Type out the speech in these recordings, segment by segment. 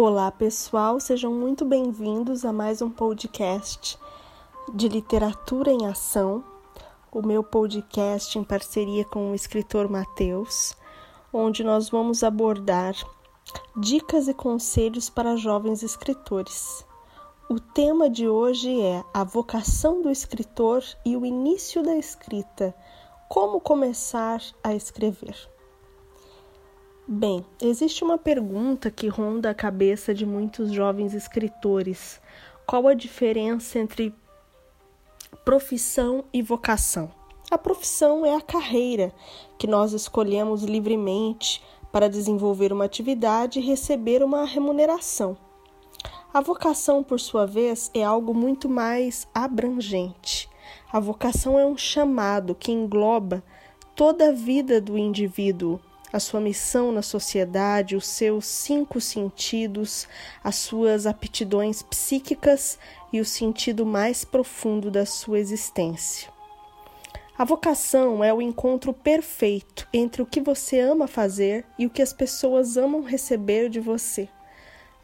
Olá, pessoal, sejam muito bem-vindos a mais um podcast de literatura em ação. O meu podcast em parceria com o escritor Mateus, onde nós vamos abordar dicas e conselhos para jovens escritores. O tema de hoje é a vocação do escritor e o início da escrita. Como começar a escrever? Bem, existe uma pergunta que ronda a cabeça de muitos jovens escritores: qual a diferença entre profissão e vocação? A profissão é a carreira que nós escolhemos livremente para desenvolver uma atividade e receber uma remuneração. A vocação, por sua vez, é algo muito mais abrangente. A vocação é um chamado que engloba toda a vida do indivíduo a sua missão na sociedade, os seus cinco sentidos, as suas aptidões psíquicas e o sentido mais profundo da sua existência. A vocação é o encontro perfeito entre o que você ama fazer e o que as pessoas amam receber de você.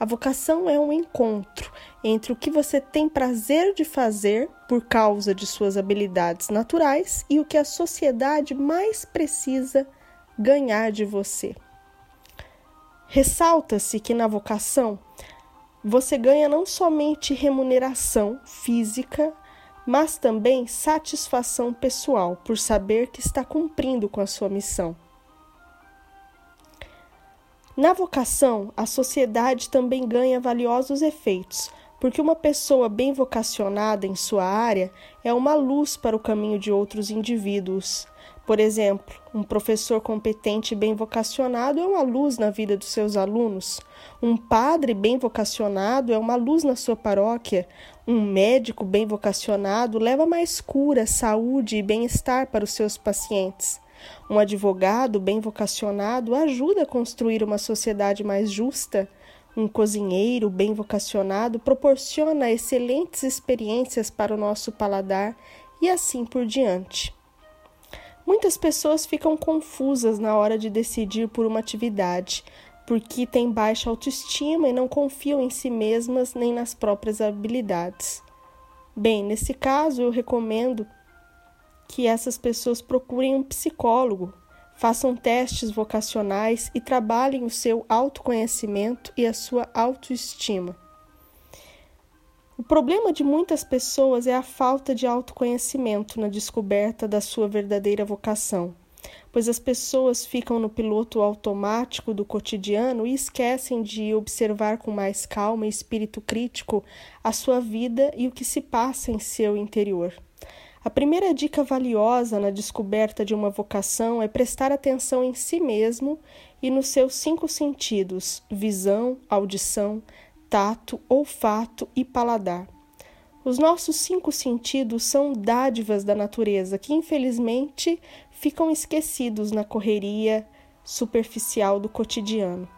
A vocação é um encontro entre o que você tem prazer de fazer por causa de suas habilidades naturais e o que a sociedade mais precisa ganhar de você. Ressalta-se que na vocação você ganha não somente remuneração física, mas também satisfação pessoal por saber que está cumprindo com a sua missão. Na vocação, a sociedade também ganha valiosos efeitos, porque uma pessoa bem vocacionada em sua área é uma luz para o caminho de outros indivíduos. Por exemplo, um professor competente e bem vocacionado é uma luz na vida dos seus alunos. Um padre bem vocacionado é uma luz na sua paróquia. Um médico bem vocacionado leva mais cura, saúde e bem-estar para os seus pacientes. Um advogado bem vocacionado ajuda a construir uma sociedade mais justa. Um cozinheiro bem vocacionado proporciona excelentes experiências para o nosso paladar e assim por diante. Muitas pessoas ficam confusas na hora de decidir por uma atividade, porque têm baixa autoestima e não confiam em si mesmas nem nas próprias habilidades. Bem, nesse caso, eu recomendo que essas pessoas procurem um psicólogo, façam testes vocacionais e trabalhem o seu autoconhecimento e a sua autoestima. O problema de muitas pessoas é a falta de autoconhecimento na descoberta da sua verdadeira vocação, pois as pessoas ficam no piloto automático do cotidiano e esquecem de observar com mais calma e espírito crítico a sua vida e o que se passa em seu interior. A primeira dica valiosa na descoberta de uma vocação é prestar atenção em si mesmo e nos seus cinco sentidos: visão, audição, tato, olfato e paladar. Os nossos cinco sentidos são dádivas da natureza que, infelizmente, ficam esquecidos na correria superficial do cotidiano.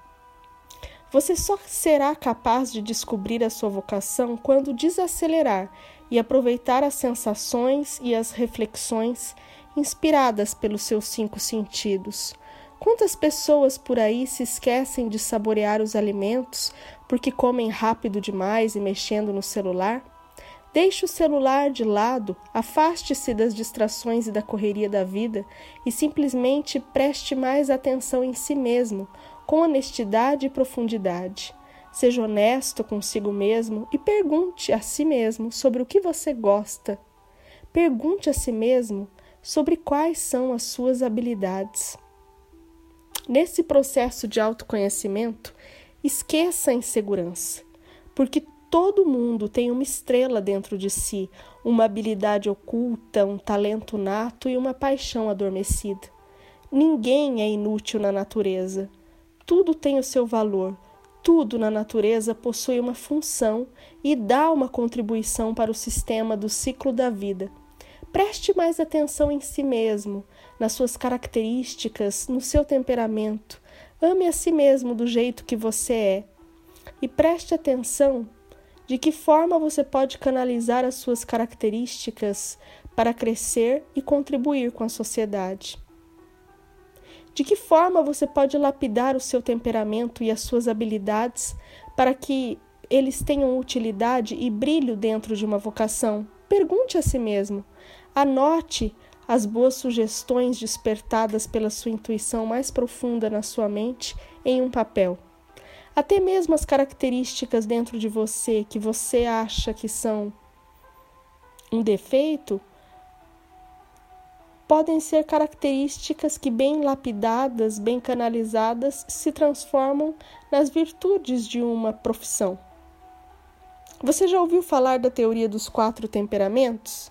Você só será capaz de descobrir a sua vocação quando desacelerar e aproveitar as sensações e as reflexões inspiradas pelos seus cinco sentidos Quantas pessoas por aí se esquecem de saborear os alimentos porque comem rápido demais e mexendo no celular? Deixe o celular de lado, afaste-se das distrações e da correria da vida e simplesmente preste mais atenção em si mesmo, com honestidade e profundidade. Seja honesto consigo mesmo e pergunte a si mesmo sobre o que você gosta. Pergunte a si mesmo sobre quais são as suas habilidades. Nesse processo de autoconhecimento, esqueça a insegurança, porque todo mundo tem uma estrela dentro de si, uma habilidade oculta, um talento nato e uma paixão adormecida. Ninguém é inútil na natureza. Tudo tem o seu valor. Tudo na natureza possui uma função e dá uma contribuição para o sistema do ciclo da vida. Preste mais atenção em si mesmo, nas suas características, no seu temperamento. Ame a si mesmo do jeito que você é. E preste atenção de que forma você pode canalizar as suas características para crescer e contribuir com a sociedade. De que forma você pode lapidar o seu temperamento e as suas habilidades para que eles tenham utilidade e brilho dentro de uma vocação? Pergunte a si mesmo. Anote as boas sugestões despertadas pela sua intuição mais profunda na sua mente em um papel. Até mesmo as características dentro de você que você acha que são um defeito, podem ser características que, bem lapidadas, bem canalizadas, se transformam nas virtudes de uma profissão. Você já ouviu falar da teoria dos quatro temperamentos?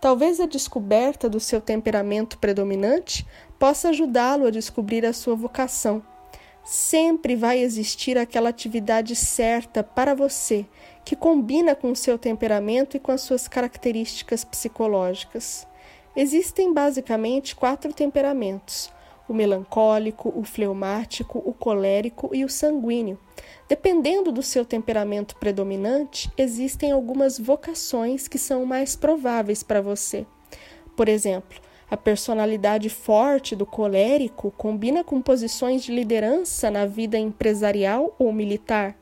Talvez a descoberta do seu temperamento predominante possa ajudá-lo a descobrir a sua vocação. Sempre vai existir aquela atividade certa para você que combina com o seu temperamento e com as suas características psicológicas. Existem basicamente quatro temperamentos: o melancólico, o fleumático, o colérico e o sanguíneo. Dependendo do seu temperamento predominante, existem algumas vocações que são mais prováveis para você. Por exemplo, a personalidade forte do colérico combina com posições de liderança na vida empresarial ou militar.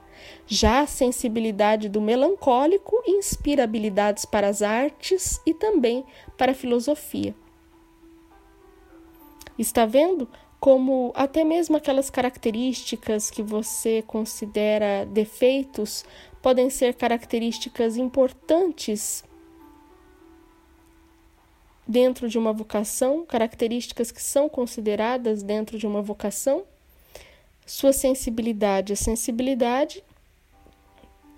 Já a sensibilidade do melancólico inspira habilidades para as artes e também para a filosofia. Está vendo como até mesmo aquelas características que você considera defeitos podem ser características importantes dentro de uma vocação, características que são consideradas dentro de uma vocação? Sua sensibilidade. A sensibilidade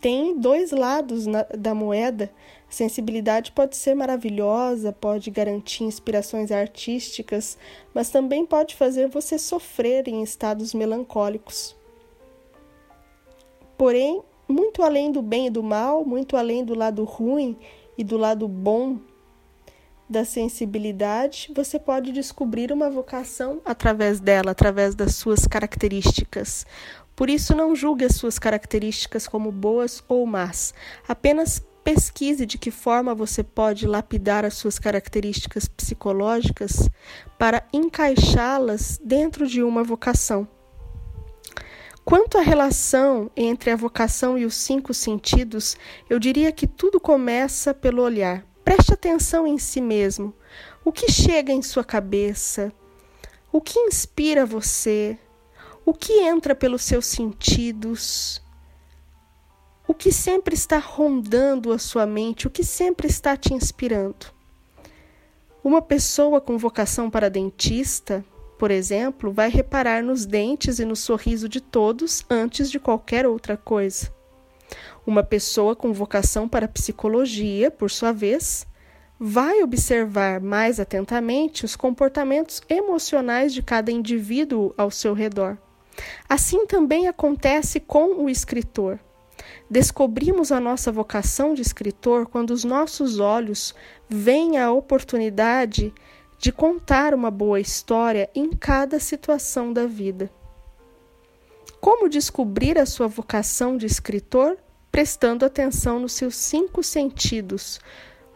tem dois lados na, da moeda. A sensibilidade pode ser maravilhosa, pode garantir inspirações artísticas, mas também pode fazer você sofrer em estados melancólicos. Porém, muito além do bem e do mal, muito além do lado ruim e do lado bom da sensibilidade, você pode descobrir uma vocação através dela, através das suas características. Por isso, não julgue as suas características como boas ou más. Apenas pesquise de que forma você pode lapidar as suas características psicológicas para encaixá-las dentro de uma vocação. Quanto à relação entre a vocação e os cinco sentidos, eu diria que tudo começa pelo olhar. Preste atenção em si mesmo. O que chega em sua cabeça? O que inspira você? O que entra pelos seus sentidos? O que sempre está rondando a sua mente? O que sempre está te inspirando? Uma pessoa com vocação para dentista, por exemplo, vai reparar nos dentes e no sorriso de todos antes de qualquer outra coisa. Uma pessoa com vocação para psicologia, por sua vez, vai observar mais atentamente os comportamentos emocionais de cada indivíduo ao seu redor. Assim também acontece com o escritor. Descobrimos a nossa vocação de escritor quando os nossos olhos veem a oportunidade de contar uma boa história em cada situação da vida. Como descobrir a sua vocação de escritor? Prestando atenção nos seus cinco sentidos.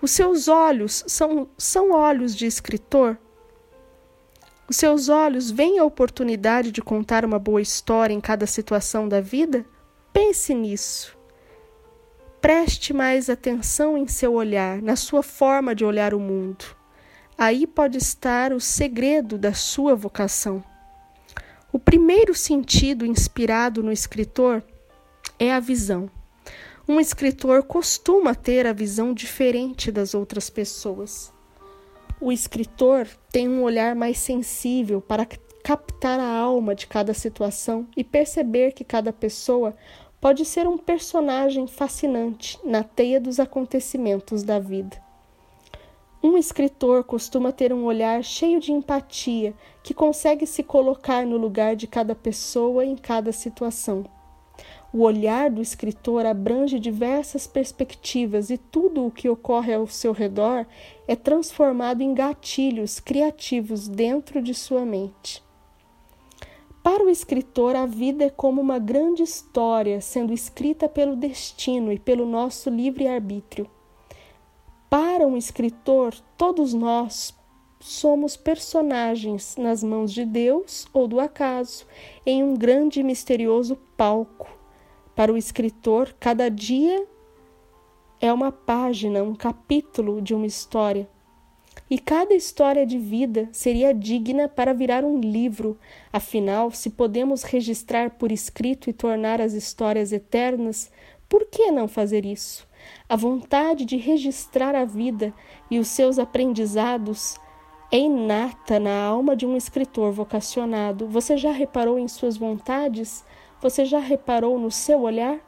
Os seus olhos são, são olhos de escritor? Os seus olhos veem a oportunidade de contar uma boa história em cada situação da vida? Pense nisso. Preste mais atenção em seu olhar, na sua forma de olhar o mundo. Aí pode estar o segredo da sua vocação. O primeiro sentido inspirado no escritor é a visão. Um escritor costuma ter a visão diferente das outras pessoas. O escritor tem um olhar mais sensível para captar a alma de cada situação e perceber que cada pessoa pode ser um personagem fascinante na teia dos acontecimentos da vida. Um escritor costuma ter um olhar cheio de empatia que consegue se colocar no lugar de cada pessoa em cada situação. O olhar do escritor abrange diversas perspectivas e tudo o que ocorre ao seu redor é transformado em gatilhos criativos dentro de sua mente. Para o escritor, a vida é como uma grande história sendo escrita pelo destino e pelo nosso livre-arbítrio. Para um escritor, todos nós somos personagens nas mãos de Deus ou do acaso, em um grande e misterioso palco. Para o escritor, cada dia é uma página, um capítulo de uma história. E cada história de vida seria digna para virar um livro. Afinal, se podemos registrar por escrito e tornar as histórias eternas, por que não fazer isso? A vontade de registrar a vida e os seus aprendizados é inata na alma de um escritor vocacionado. Você já reparou em suas vontades? Você já reparou no seu olhar?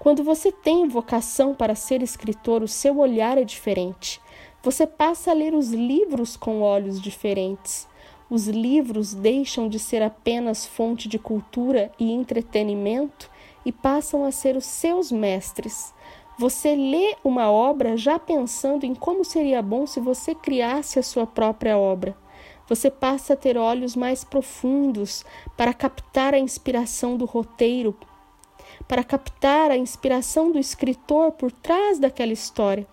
Quando você tem vocação para ser escritor, o seu olhar é diferente. Você passa a ler os livros com olhos diferentes. Os livros deixam de ser apenas fonte de cultura e entretenimento e passam a ser os seus mestres. Você lê uma obra já pensando em como seria bom se você criasse a sua própria obra. Você passa a ter olhos mais profundos para captar a inspiração do roteiro, para captar a inspiração do escritor por trás daquela história.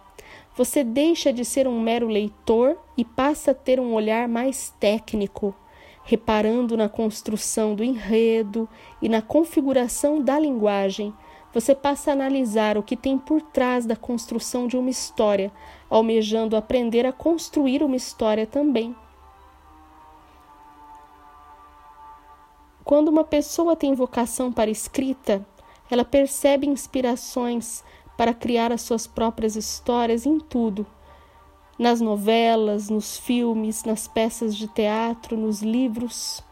Você deixa de ser um mero leitor e passa a ter um olhar mais técnico, reparando na construção do enredo e na configuração da linguagem. Você passa a analisar o que tem por trás da construção de uma história, almejando aprender a construir uma história também. Quando uma pessoa tem vocação para escrita, ela percebe inspirações para criar as suas próprias histórias em tudo. Nas novelas, nos filmes, nas peças de teatro, nos livros.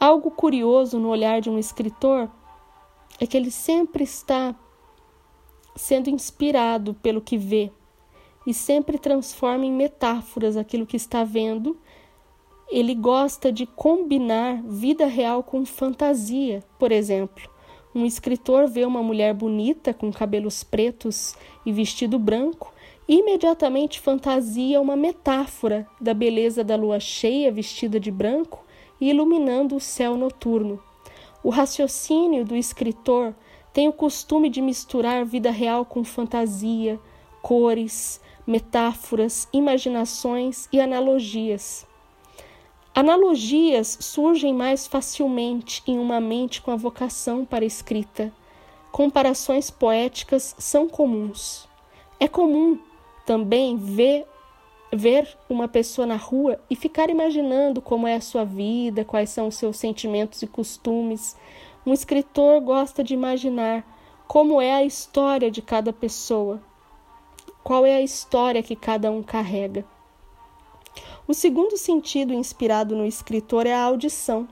Algo curioso no olhar de um escritor é que ele sempre está sendo inspirado pelo que vê e sempre transforma em metáforas aquilo que está vendo. Ele gosta de combinar vida real com fantasia, por exemplo. Um escritor vê uma mulher bonita com cabelos pretos e vestido branco e imediatamente fantasia uma metáfora da beleza da lua cheia vestida de branco e iluminando o céu noturno. O raciocínio do escritor tem o costume de misturar vida real com fantasia, cores, metáforas, imaginações e analogias. Analogias surgem mais facilmente em uma mente com a vocação para a escrita. Comparações poéticas são comuns. É comum também ver, ver uma pessoa na rua e ficar imaginando como é a sua vida, quais são os seus sentimentos e costumes. Um escritor gosta de imaginar como é a história de cada pessoa, qual é a história que cada um carrega. O segundo sentido inspirado no escritor é a audição.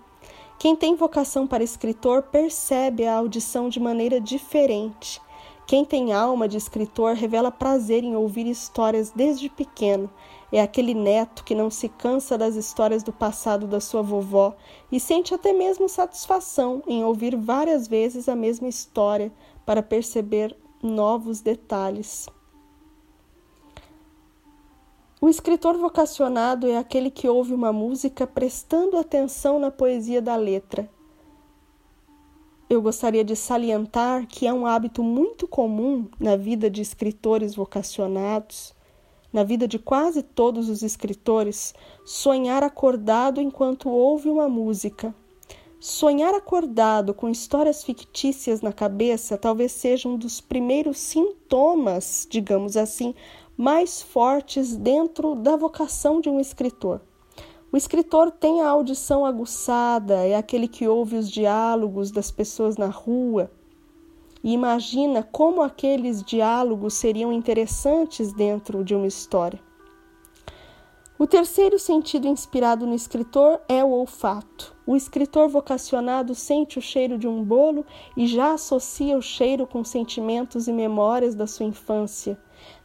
Quem tem vocação para escritor percebe a audição de maneira diferente. Quem tem alma de escritor revela prazer em ouvir histórias desde pequeno. É aquele neto que não se cansa das histórias do passado da sua vovó e sente até mesmo satisfação em ouvir várias vezes a mesma história para perceber novos detalhes. O escritor vocacionado é aquele que ouve uma música prestando atenção na poesia da letra. Eu gostaria de salientar que é um hábito muito comum na vida de escritores vocacionados, na vida de quase todos os escritores, sonhar acordado enquanto ouve uma música. Sonhar acordado com histórias fictícias na cabeça talvez seja um dos primeiros sintomas, digamos assim, mais fortes dentro da vocação de um escritor. O escritor tem a audição aguçada, é aquele que ouve os diálogos das pessoas na rua e imagina como aqueles diálogos seriam interessantes dentro de uma história. O terceiro sentido inspirado no escritor é o olfato. O escritor vocacionado sente o cheiro de um bolo e já associa o cheiro com sentimentos e memórias da sua infância.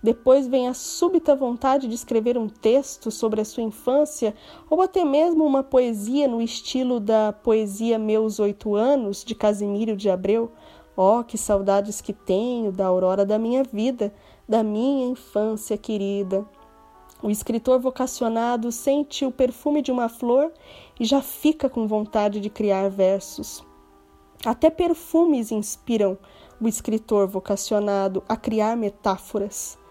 Depois vem a súbita vontade de escrever um texto sobre a sua infância ou até mesmo uma poesia no estilo da poesia Meus Oito Anos, de Casimiro de Abreu. Oh, que saudades que tenho da aurora da minha vida, da minha infância querida. O escritor vocacionado sente o perfume de uma flor e já fica com vontade de criar versos. Até perfumes inspiram o escritor vocacionado a criar metáforas.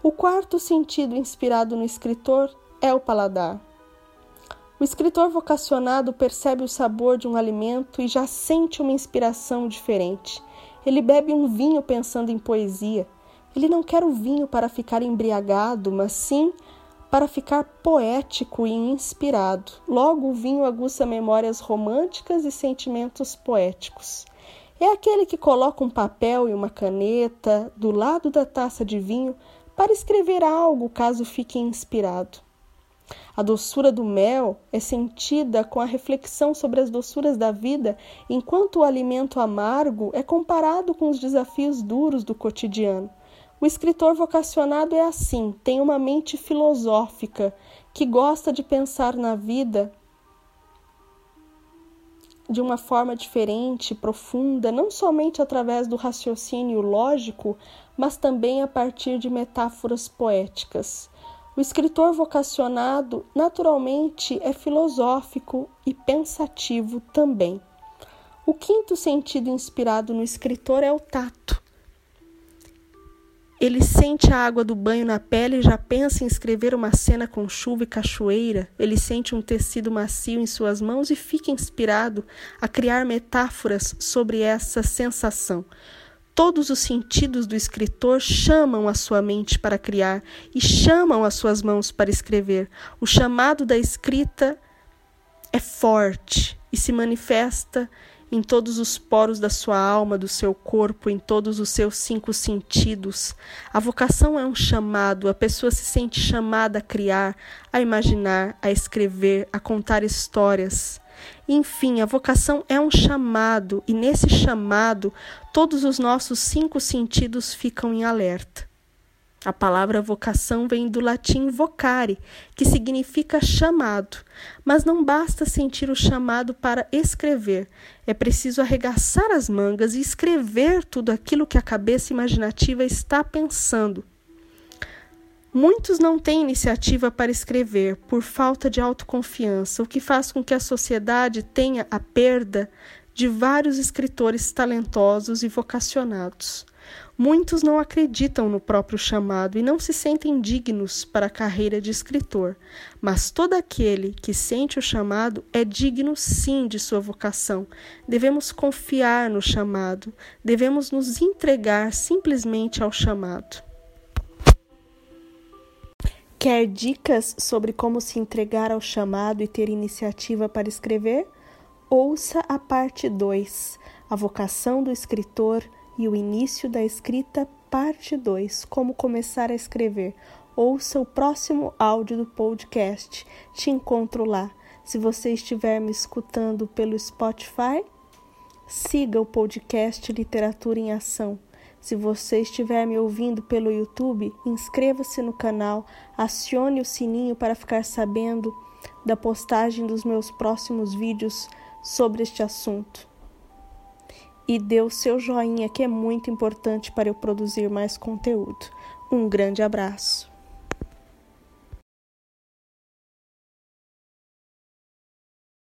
O quarto sentido inspirado no escritor é o paladar. O escritor vocacionado percebe o sabor de um alimento e já sente uma inspiração diferente. Ele bebe um vinho pensando em poesia. Ele não quer o vinho para ficar embriagado, mas sim para ficar poético e inspirado. Logo, o vinho aguça memórias românticas e sentimentos poéticos. É aquele que coloca um papel e uma caneta do lado da taça de vinho para escrever algo caso fique inspirado. A doçura do mel é sentida com a reflexão sobre as doçuras da vida, enquanto o alimento amargo é comparado com os desafios duros do cotidiano. O escritor vocacionado é assim, tem uma mente filosófica, que gosta de pensar na vida de uma forma diferente, profunda, não somente através do raciocínio lógico, mas também a partir de metáforas poéticas. O escritor vocacionado, naturalmente, é filosófico e pensativo também. O quinto sentido inspirado no escritor é o tato. Ele sente a água do banho na pele e já pensa em escrever uma cena com chuva e cachoeira. Ele sente um tecido macio em suas mãos e fica inspirado a criar metáforas sobre essa sensação. Todos os sentidos do escritor chamam a sua mente para criar e chamam as suas mãos para escrever. O chamado da escrita é forte e se manifesta em todos os poros da sua alma, do seu corpo, em todos os seus cinco sentidos. A vocação é um chamado, a pessoa se sente chamada a criar, a imaginar, a escrever, a contar histórias. Enfim, a vocação é um chamado, e nesse chamado, todos os nossos cinco sentidos ficam em alerta. A palavra vocação vem do latim vocare, que significa chamado. Mas não basta sentir o chamado para escrever, é preciso arregaçar as mangas e escrever tudo aquilo que a cabeça imaginativa está pensando. Muitos não têm iniciativa para escrever por falta de autoconfiança, o que faz com que a sociedade tenha a perda de vários escritores talentosos e vocacionados. Muitos não acreditam no próprio chamado e não se sentem dignos para a carreira de escritor, mas todo aquele que sente o chamado é digno sim de sua vocação. Devemos confiar no chamado, devemos nos entregar simplesmente ao chamado. Quer dicas sobre como se entregar ao chamado e ter iniciativa para escrever? Ouça a parte 2, A Vocação do Escritor e o Início da Escrita, parte 2, Como Começar a Escrever. Ouça o próximo áudio do podcast. Te encontro lá. Se você estiver me escutando pelo Spotify, siga o podcast Literatura em Ação. Se você estiver me ouvindo pelo YouTube, inscreva-se no canal, acione o sininho para ficar sabendo da postagem dos meus próximos vídeos sobre este assunto. E dê o seu joinha, que é muito importante para eu produzir mais conteúdo. Um grande abraço.